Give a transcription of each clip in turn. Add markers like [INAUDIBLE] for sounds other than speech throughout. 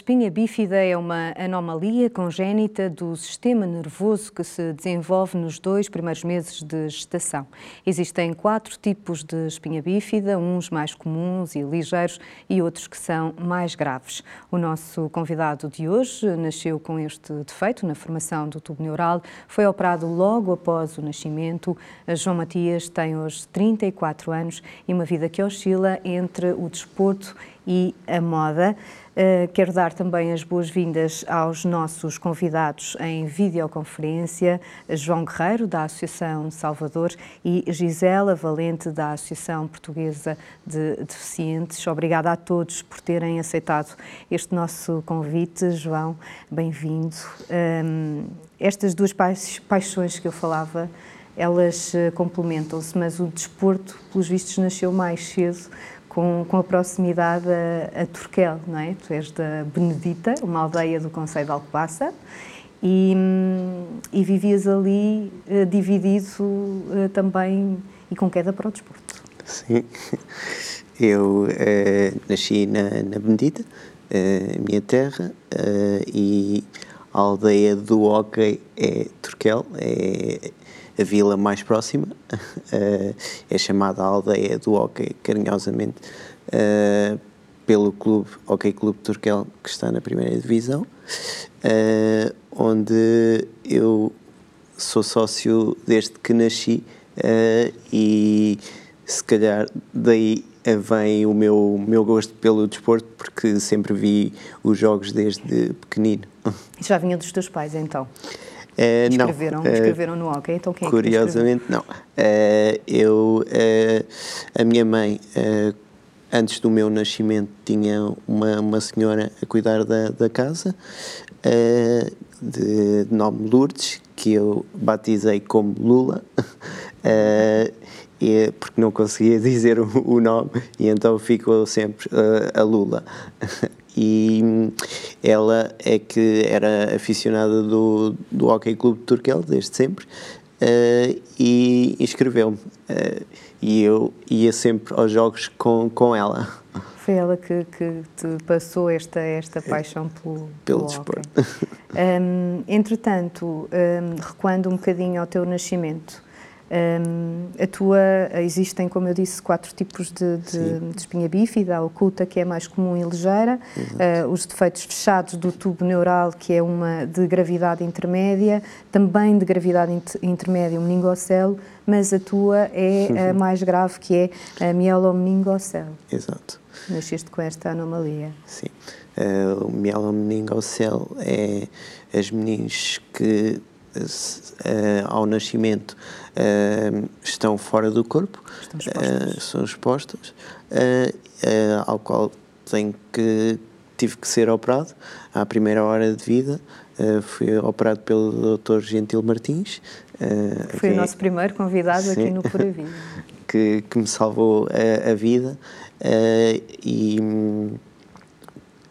Espinha bífida é uma anomalia congénita do sistema nervoso que se desenvolve nos dois primeiros meses de gestação. Existem quatro tipos de espinha bífida, uns mais comuns e ligeiros e outros que são mais graves. O nosso convidado de hoje nasceu com este defeito na formação do tubo neural, foi operado logo após o nascimento. João Matias tem hoje 34 anos e uma vida que oscila entre o desporto e a moda. Uh, quero dar também as boas-vindas aos nossos convidados em videoconferência, João Guerreiro, da Associação Salvador, e Gisela Valente, da Associação Portuguesa de Deficientes. Obrigada a todos por terem aceitado este nosso convite. João, bem-vindo. Um, estas duas paixões que eu falava, elas uh, complementam-se, mas o desporto, pelos vistos, nasceu mais cedo com, com a proximidade a, a, Turquel, não é? Tu és da Benedita, uma aldeia do Conselho de Alcobaça, e, e vivias ali uh, dividido uh, também e com queda para o desporto. Sim, eu uh, nasci na, na Benedita, minha terra, e a aldeia do Hockey é Turquel, é a vila mais próxima, uh, [LAUGHS] é chamada Aldeia do Hockey, carinhosamente, uh, pelo clube Hockey Clube Turquel, que está na primeira divisão, uh, onde eu sou sócio desde que nasci e se calhar daí vem o meu, meu gosto pelo desporto, porque sempre vi os jogos desde pequenino. [LAUGHS] Já vinha dos teus pais, então? Uh, escreveram, não. escreveram no hockey, então quem Curiosamente, é não. Uh, eu, uh, a minha mãe, antes do meu nascimento, tinha uma, uma senhora a cuidar da, da casa, de, nome Lourdes, que eu batizei como Lula. [LAUGHS] Porque não conseguia [LAUGHS] dizer o, nome e então ficou sempre a Lula [LAUGHS] e ela é que era aficionada do, do Hockey Clube de Turquel desde sempre uh, e inscreveu-me uh, e eu ia sempre aos jogos com, com ela. Foi ela que, que te passou esta, esta paixão pelo, pelo desporto. Um, entretanto, um, recuando um bocadinho ao teu nascimento, um, a tua, existem, como eu disse, quatro tipos de, de, de espinha bífida, a oculta, que é mais comum e ligeira, uh, os defeitos fechados do tubo neural, que é uma de gravidade intermédia, também de gravidade inter, intermédia, o meningocelo, mas a tua é a [LAUGHS] mais grave, que é a mielomeningocele. Exato. Nasceste com esta anomalia. Sim. Uh, o mielomeningocele é as meninges que ao nascimento uh, estão fora do corpo, expostas. são expostas, ao qual tenho que, tive que ser operado à primeira hora de vida. fui operado pelo Dr. Gentil Martins. Foi o nosso primeiro convidado sim, aqui no Pura [LAUGHS] Vida. que, que me salvou a, a vida e hum,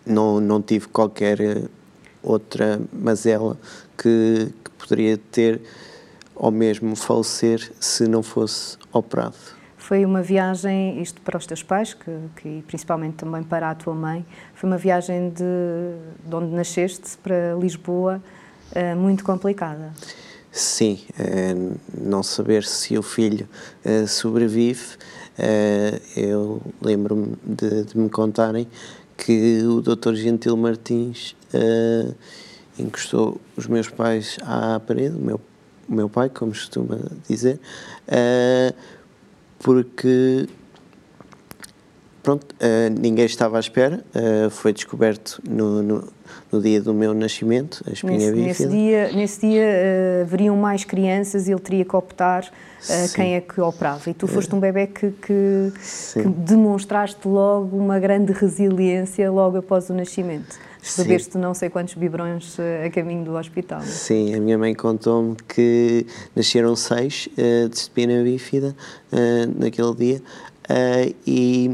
não, não tive qualquer outra mazela que poderia ter ou mesmo falecer se não fosse operado. Foi uma viagem, isto para os teus pais, que, que principalmente também para a tua mãe, foi uma viagem de, de onde nasceste para Lisboa uh, muito complicada. Sim, uh, não saber se o filho uh, sobrevive. eu lembro-me de, de, me contarem que o Dr. Gentil Martins encostou os meus pais à parede, o meu, o meu pai, como costuma dizer, uh, porque pronto, uh, ninguém estava à espera, uh, foi descoberto no, no, no, dia do meu nascimento, a espinha nesse, nesse dia Nesse dia uh, haveriam mais crianças e ele teria que optar quem é que operava. E tu foste um bebê que, que, que demonstraste logo uma grande resiliência logo após o nascimento. Bebeste não sei quantos biberões eh, a caminho do hospital. Sim, a minha mãe contou-me que nasceram seis uh, de espina bífida uh, naquele dia uh, e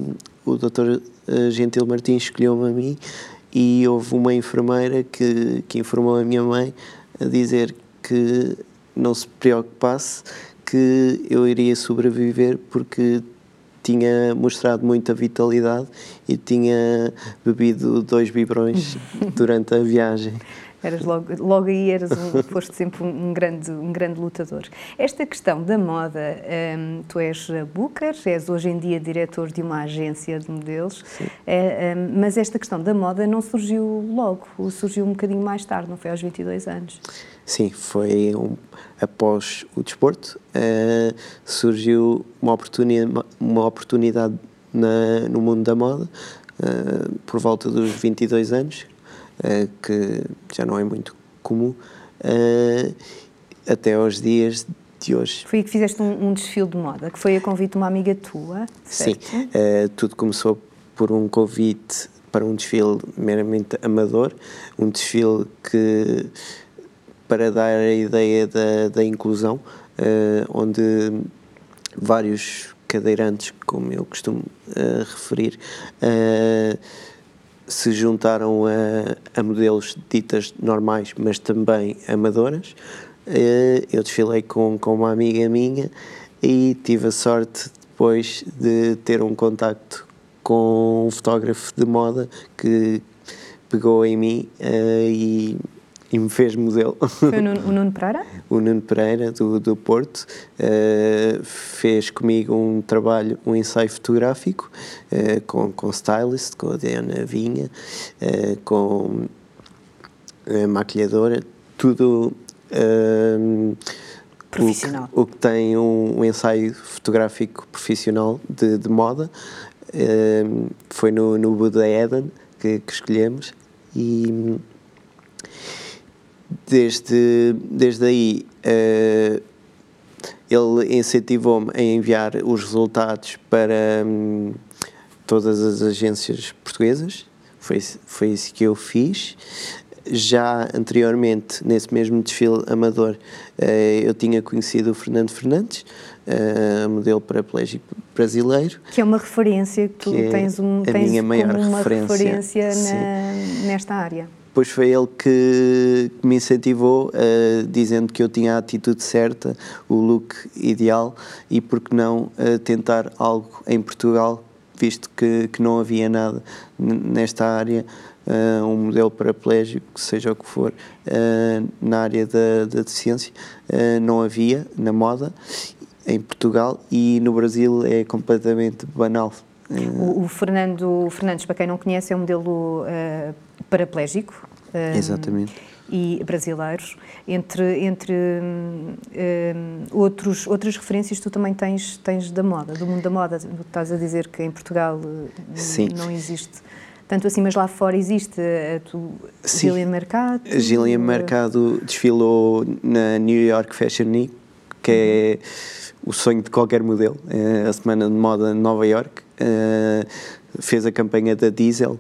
o doutor Gentil Martins escolheu-me a mim e houve uma enfermeira que, que informou a minha mãe a dizer que não se preocupasse que eu iria sobreviver porque tinha mostrado muita vitalidade e tinha bebido dois biberões [LAUGHS] durante a viagem. Eras logo, logo aí eras um, [LAUGHS] foste sempre um, um, grande, um grande lutador. Esta questão da moda, um, tu és booker, és hoje em dia diretor de uma agência de modelos, é, hum, mas esta questão da moda não surgiu logo, surgiu um bocadinho mais tarde, não foi aos 22 anos? Sim, foi um, após o desporto, uh, surgiu uma oportunidade, uma oportunidade na, no mundo da moda, uh, por volta dos 22 anos, uh, que já não é muito comum, uh, até aos dias de hoje. Foi que fizeste um, um, desfile de moda, que foi a convite de uma amiga tua, certo? Sim, uh, tudo começou por um convite para um desfile meramente amador, um desfile que, para dar a ideia da, da inclusão, onde vários cadeirantes, como eu costumo referir, se juntaram a, a, modelos ditas normais, mas também amadoras. Eh, eu desfilei com, com uma amiga minha e tive a sorte depois de ter um contacto com um fotógrafo de moda que pegou em mim uh, e e me fez modelo. Foi o Nuno, o Nuno Pereira? [LAUGHS] o Nuno Pereira, do, do Porto, uh, fez comigo um trabalho, um ensaio fotográfico uh, com, com stylist, com a Diana Vinha, uh, com a maquilhadora, tudo. profissional. O, o, que tem um, um ensaio fotográfico profissional de, de moda. foi no, no Buda Eden que, que escolhemos e Desde, desde aí, uh, ele incentivou-me a enviar os resultados para um, todas as agências portuguesas. Foi, foi isso que eu fiz. Já anteriormente, nesse mesmo desfile amador, uh, eu tinha conhecido o Fernando Fernandes, uh, modelo paraplégico brasileiro. Que é uma referência que tu que é tens, um, tens minha maior referência, referência na, nesta área depois foi ele que, me incentivou, uh, dizendo que eu tinha a atitude certa, o look ideal e por que não uh, tentar algo em Portugal, visto que, que não havia nada nesta área, uh, um modelo paraplégico, seja o que for, na área da, da deficiência, não havia na moda em Portugal e no Brasil é completamente banal. O, o, Fernando Fernandes, para quem não conhece, é um modelo uh, paraplégico. Um, Exatamente. E brasileiros. Entre, entre um, outros, outras referências tu também tens, tens da moda, do mundo da moda. Estás a dizer que em Portugal Sim. não existe tanto assim, mas lá fora existe a tu, Gillian Mercado? Gillian Mercado desfilou na New York Fashion Week, que é o sonho de qualquer modelo, é a semana de moda de Nova York. Fez a campanha da Diesel,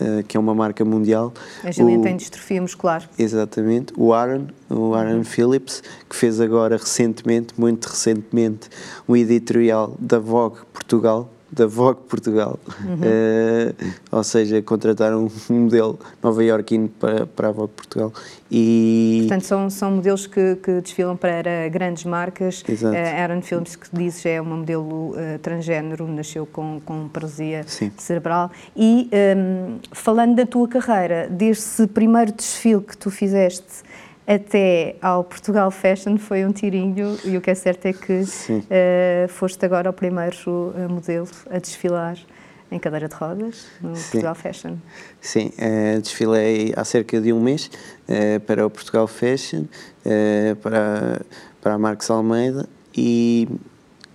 Uh, que é uma marca mundial. A Gillian tem distrofia muscular. Exatamente. O Aaron, o Aaron uhum. Phillips, que fez agora recentemente, muito recentemente, um editorial da Vogue Portugal, da Vogue Portugal. Uhum. Uh, ou seja, contrataram um modelo nova-iorquino para, para a Vogue Portugal. E... Portanto, são, são modelos que, que desfilam para grandes marcas. Exato. Uh, Aaron Films, que dizes, é uma modelo uh, transgênero, nasceu com, com paralisia Sim. cerebral. E um, ehm, falando da tua carreira, desse primeiro desfile que tu fizeste até ao Portugal Fashion foi um tirinho e o que é certo é que uh, foste agora o primeiro uh, modelo a desfilar em cadeira de rodas no Sim. Portugal Fashion. Sim, uh, desfilei há cerca de um mês para o Portugal Fashion, para, para a Marcos Almeida e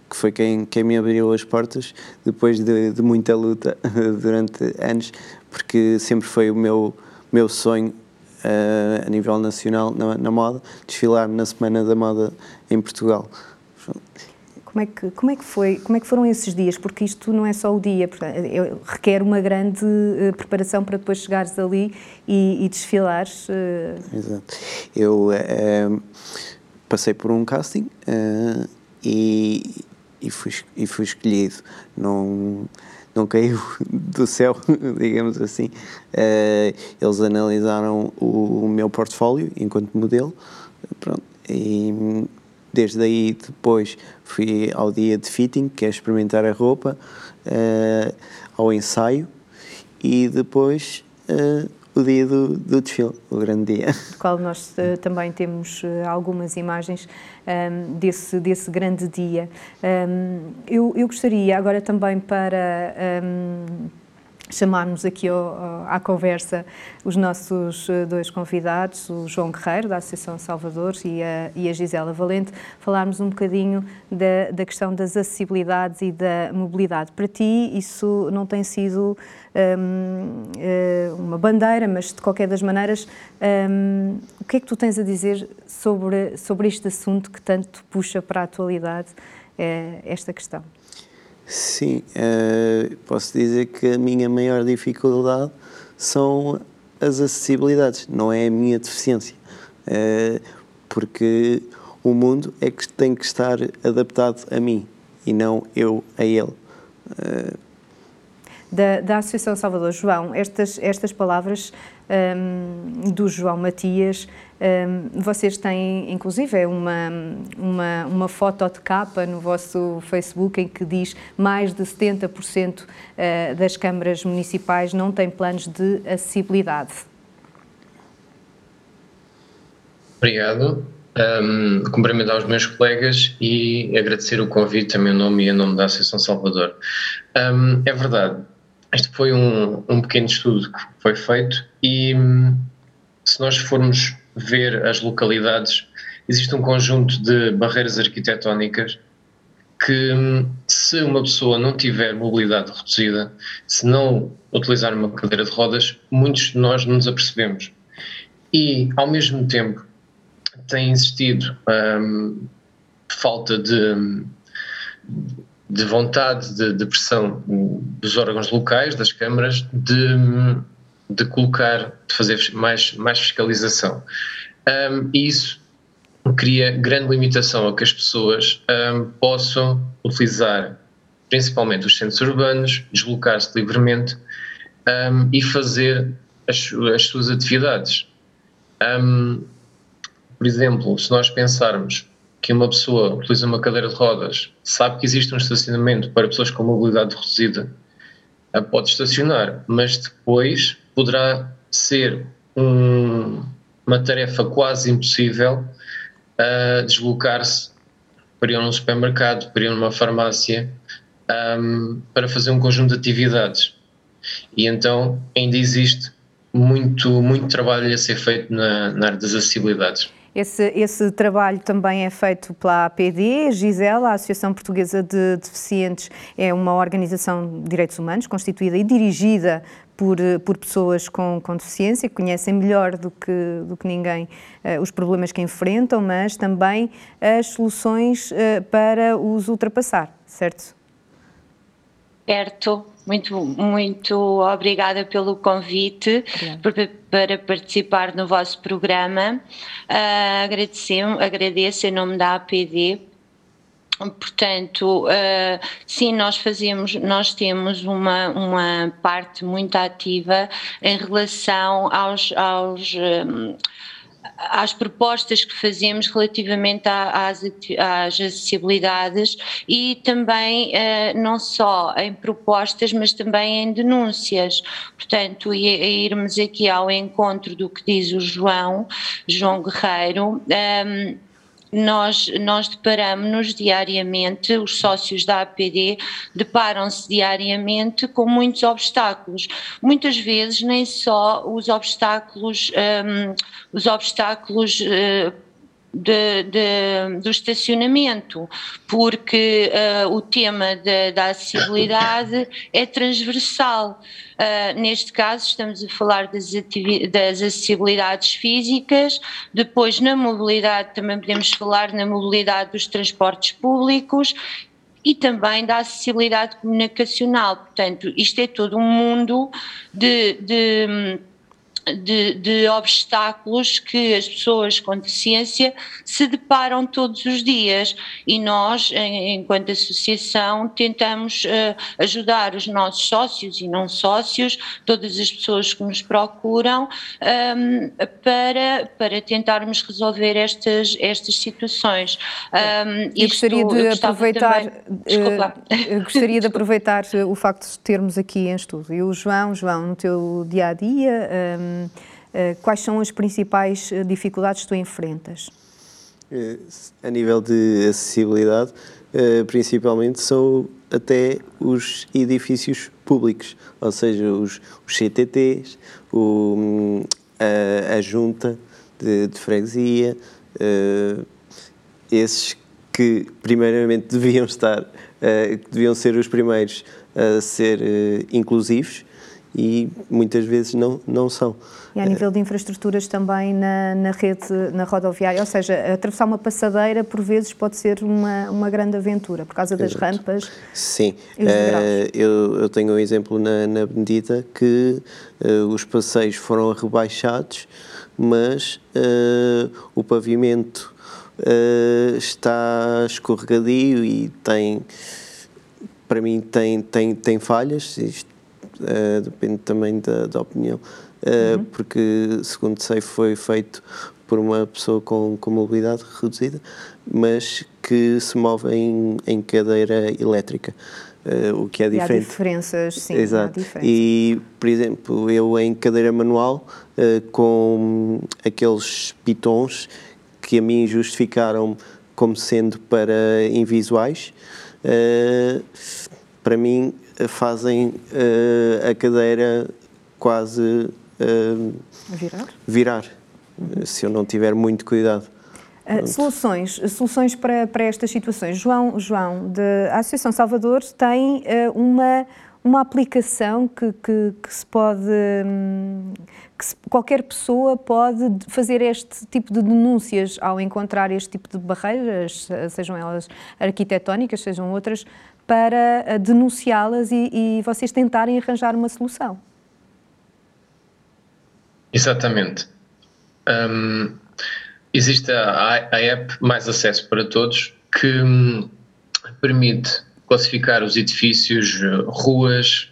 que foi quem, quem me abriu as portas depois de, de muita luta [LAUGHS] durante anos, porque sempre foi o meu, meu sonho uh, a nível nacional na, na, moda, desfilar na Semana da Moda em Portugal. Como é, que, como, é que foi, como é que foram esses dias? Porque isto não é só o dia, é, requer uma grande uh, preparação para depois chegares ali e, e desfilares. Uh... Exato. Eu passei por um casting e, e, fui, e fui escolhido. Não não caiu do céu, [LAUGHS] digamos assim. Uh, eles analisaram o, meu portfólio enquanto modelo, pronto, e desde aí depois fui ao dia de fitting, que é experimentar a roupa, uh, ao ensaio e depois uh, o dia do, do, desfile, o grande dia. Do qual nós uh, também temos algumas imagens um, ehm, desse, desse grande dia. Um, ehm, eu, eu gostaria agora também para. Um, ehm, chamarmos aqui ao, à conversa os nossos eh, dois convidados, o João Guerreiro, da Associação Salvador, e a, e a Gisela Valente, falarmos um bocadinho da, da, questão das acessibilidades e da mobilidade. Para ti, isso não tem sido um, eh, uma bandeira, mas de qualquer das maneiras, um, o que é que tu tens a dizer sobre, sobre este assunto que tanto puxa para a atualidade, é, esta questão? Sim, uh, posso dizer que a minha maior dificuldade são as acessibilidades, não é a minha deficiência. Uh, porque o mundo é que tem que estar adaptado a mim e não eu a ele. Uh, da, da Associação Salvador João, estas, estas palavras um, do João Matias. Um, vocês têm, inclusive, é uma, uma, uma foto de capa no vosso Facebook em que diz mais de 70% eh, das câmaras municipais não têm planos de acessibilidade. Obrigado. Um, cumprimentar os meus colegas e agradecer o convite a meu nome e em nome da Associação Salvador. Um, é verdade, este foi um, um pequeno estudo que foi feito e hum, se nós formos ver as localidades, existe um conjunto de barreiras arquitetónicas que hum, se uma pessoa não tiver mobilidade reduzida, se não utilizar uma cadeira de rodas, muitos de nós não nos apercebemos. E, ao mesmo tempo, tem existido hum, falta de, de vontade, de, de, pressão dos órgãos locais, das câmaras, de, de colocar, de fazer mais, mais fiscalização. Um, e isso cria grande limitação a que as pessoas um, possam utilizar principalmente os centros urbanos, deslocar-se livremente um, e fazer as, as suas atividades. por exemplo, se nós pensarmos que uma pessoa utiliza uma cadeira de rodas, sabe que existe um estacionamento para pessoas com mobilidade reduzida, pode estacionar, mas depois poderá ser um, uma tarefa quase impossível uh, deslocar-se para ir a um supermercado, para ir a uma farmácia, um, para fazer um conjunto de atividades. E então ainda existe muito, muito trabalho a ser feito na, na área das acessibilidades. Esse, esse trabalho também é feito pela APD, Gisela, a Associação Portuguesa de Deficientes, é uma organização de direitos humanos constituída e dirigida por, por pessoas com, com deficiência, que conhecem melhor do que, do que ninguém uh, os problemas que enfrentam, mas também as soluções uh, para os ultrapassar, certo? Certo, muito, muito obrigada pelo convite para participar no vosso programa. Uh, agradeço, agradeço em nome da APD Portanto, uh, sim, nós fazemos, nós temos uma, uma parte muito ativa em relação aos, aos um, às propostas que fazemos relativamente às, às acessibilidades e também uh, não só em propostas, mas também em denúncias. Portanto, irmos aqui ao encontro do que diz o João, João Guerreiro. Um, nós, nós deparamos-nos diariamente, os sócios da APD deparam-se diariamente com muitos obstáculos. Muitas vezes nem só os obstáculos, um, os obstáculos uh, de, de, do estacionamento, porque uh, o tema de, da acessibilidade é transversal. Uh, neste caso, estamos a falar das, das acessibilidades físicas, depois, na mobilidade, também podemos falar na mobilidade dos transportes públicos e também da acessibilidade comunicacional. Portanto, isto é todo um mundo de, de de, obstáculos que as pessoas com deficiência se deparam todos os dias e nós, enquanto associação, tentamos uh, ajudar os nossos sócios e não sócios, todas as pessoas que nos procuram, um, ehm, para, para tentarmos resolver estas, estas situações. Um, ehm, eu gostaria de eu aproveitar, também, uh, gostaria de aproveitar o facto de termos aqui em estudo. E o João, João, no teu dia a dia. Um, eh, quais são as principais eh, dificuldades que tu enfrentas? Eh, a nível de acessibilidade, principalmente são até os edifícios públicos, ou seja, os, os CTTs, o, a, a, junta de, de freguesia, esses que primeiramente [LAUGHS] deviam estar, que deviam ser os primeiros a ser inclusivos e muitas vezes não, não são. E a nível de infraestruturas também na, na rede, na rodoviária, ou seja, atravessar uma passadeira por vezes pode ser uma, uma grande aventura, por causa das Exato. rampas Sim, uh, eu, eu tenho um exemplo na, na Bendita que uh, os passeios foram rebaixados, mas uh, o pavimento está escorregadio e tem para mim tem, tem, tem falhas, isto uh, depende também da, da opinião, uh, uhum. porque, segundo sei, foi feito por uma pessoa com, com mobilidade reduzida, mas que se move em, em cadeira elétrica. Uh, o que é diferente. E há diferenças, sim. Exato. E, por exemplo, eu em cadeira manual, com aqueles pitons que a mim justificaram como sendo para invisuais, para mim fazem uh, a cadeira quase uh, virar, virar uhum. se eu não tiver muito cuidado. Uh, soluções, soluções para, para estas situações. João, João, de, a Associação Salvador tem uma, uma aplicação que, que, que se pode. Hum, que se, qualquer pessoa pode fazer este tipo de denúncias ao encontrar este tipo de barreiras, sejam elas arquitetónicas, sejam outras, para eh, denunciá-las e, e vocês tentarem arranjar uma solução. Exatamente. Um, existe a, a, app Mais Acesso para Todos que um, permite classificar os edifícios, ruas,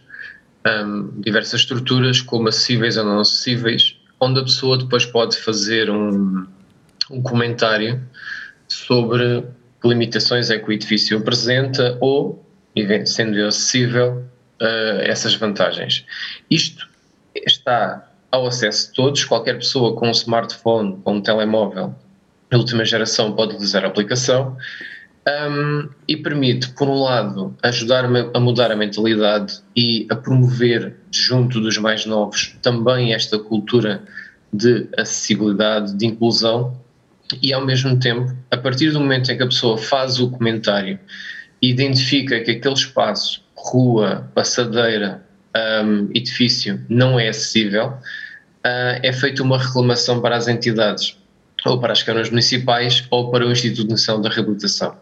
um, diversas estruturas como acessíveis ou não acessíveis, onde a pessoa depois pode fazer um, um comentário sobre que limitações é que o edifício apresenta ou, sendo acessível, uh, essas vantagens. Isto está ao acesso de todos, qualquer pessoa com um smartphone ou um telemóvel de última geração pode utilizar a aplicação um, e permite, por um lado, ajudar a mudar a mentalidade e a promover junto dos mais novos também esta cultura de acessibilidade, de inclusão, e ao mesmo tempo, a partir do momento em que a pessoa faz o comentário e identifica que aquele espaço, rua, passadeira, um, edifício não é acessível, uh, é feita uma reclamação para as entidades, ou para as câmaras municipais, ou para o Instituto Nacional da Reabilitação.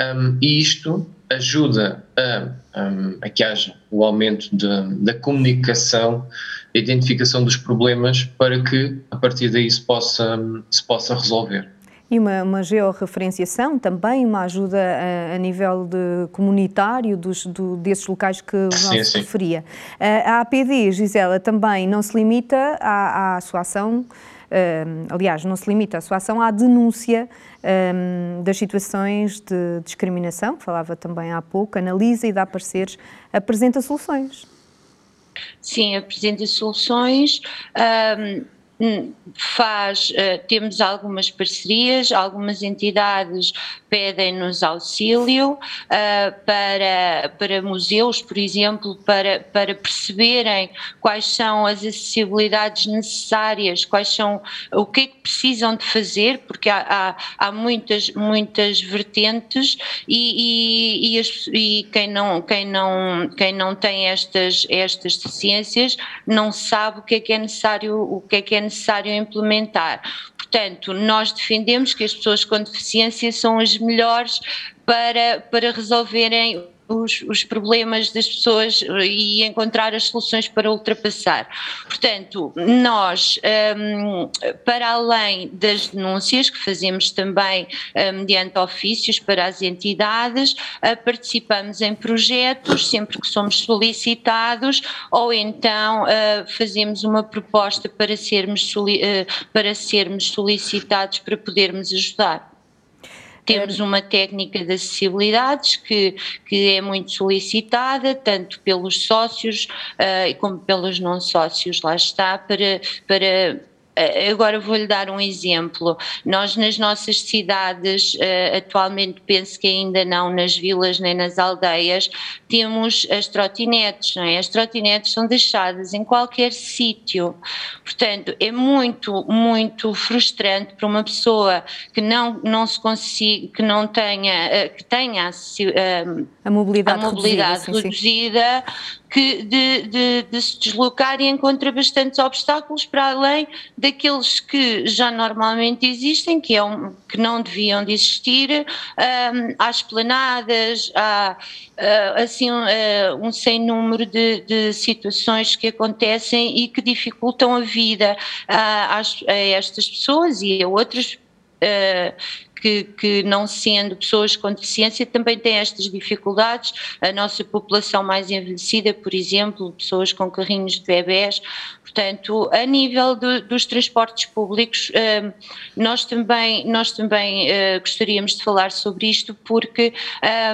Um, e isto ajuda a, um, a, que haja o aumento de, da comunicação a identificação dos problemas para que a partir daí se possa, se possa resolver. E uma, uma georreferenciação também, uma ajuda a, a nível de comunitário dos, do, desses locais que o sim, se referia. A APD, Gisela, também não se limita à, à sua ação, aliás, não se limita a sua ação à denúncia um, das situações de discriminação, que falava também há pouco, analisa e dá pareceres, apresenta soluções. Sim, apresenta soluções. Um, faz, uh, temos algumas parcerias, algumas entidades pedem-nos auxílio uh, para, para museus, por exemplo, para, para perceberem quais são as acessibilidades necessárias, quais são, o que é que precisam de fazer, porque há, há, há muitas, muitas vertentes e, e, e, as, e, quem, não, quem, não, quem não tem estas, estas ciências não sabe o que é que é necessário, o que é que é necessário implementar. Portanto, nós defendemos que as pessoas com deficiência são as melhores para, para resolverem os, os, problemas das pessoas e encontrar as soluções para ultrapassar. Portanto, nós, um, para além das denúncias que fazemos também um, mediante ofícios para as entidades, uh, participamos em projetos sempre que somos solicitados ou então uh, fazemos uma proposta para sermos, uh, para sermos solicitados para podermos ajudar. Temos uma técnica de acessibilidades que, que é muito solicitada, tanto pelos sócios uh, como pelos não sócios, lá está, para, para agora vou-lhe dar um exemplo. Nós, nas nossas cidades, eh, atualmente penso que ainda não nas vilas nem nas aldeias, temos as trotinetes, não é? As trotinetes são deixadas em qualquer sítio. Portanto, é muito, muito frustrante para uma pessoa que não, não se consiga, que não tenha, eh, que tenha a, a mobilidade, a mobilidade reduzida, reduzida que de, de, de, se deslocar e encontra bastantes obstáculos para além daqueles que já normalmente existem, que, é um, que não deviam de existir, um, há esplanadas, há uh, assim uh, um sem número de, de, situações que acontecem e que dificultam a vida uh, às, a estas pessoas e a outras que, que, não sendo pessoas com deficiência também têm estas dificuldades. A nossa população mais envelhecida, por exemplo, pessoas com carrinhos de bebés. Portanto, a nível do, dos transportes públicos, hum, nós também, nós também uh, gostaríamos de falar sobre isto porque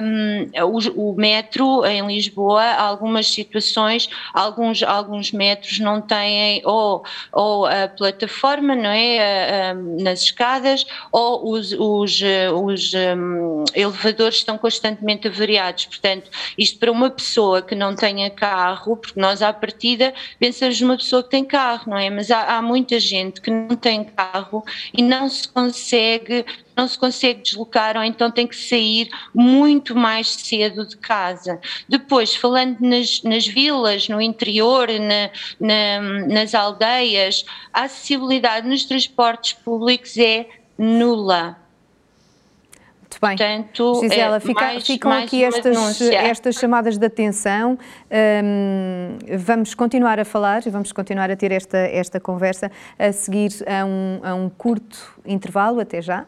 um, o, o, metro em Lisboa, algumas situações, alguns, alguns metros não têm ou, ou a plataforma, não é, nas escadas, ou os, os os, eh, os um, elevadores estão constantemente avariados. Portanto, isto para uma pessoa que não tenha carro, porque nós à partida pensamos numa pessoa que tem carro, não é? Mas há, há muita gente que não tem carro e não se consegue não se consegue deslocar ou então tem que sair muito mais cedo de casa. Depois, falando nas, nas vilas, no interior, na, na, nas aldeias, a acessibilidade nos transportes públicos é nula. Muito bem. Portanto, Gisela, é, fica, mais, ficam mais aqui estas, estas, chamadas de atenção. Um, vamos continuar a falar e vamos continuar a ter esta, esta conversa a seguir a um, a um curto intervalo. Até já.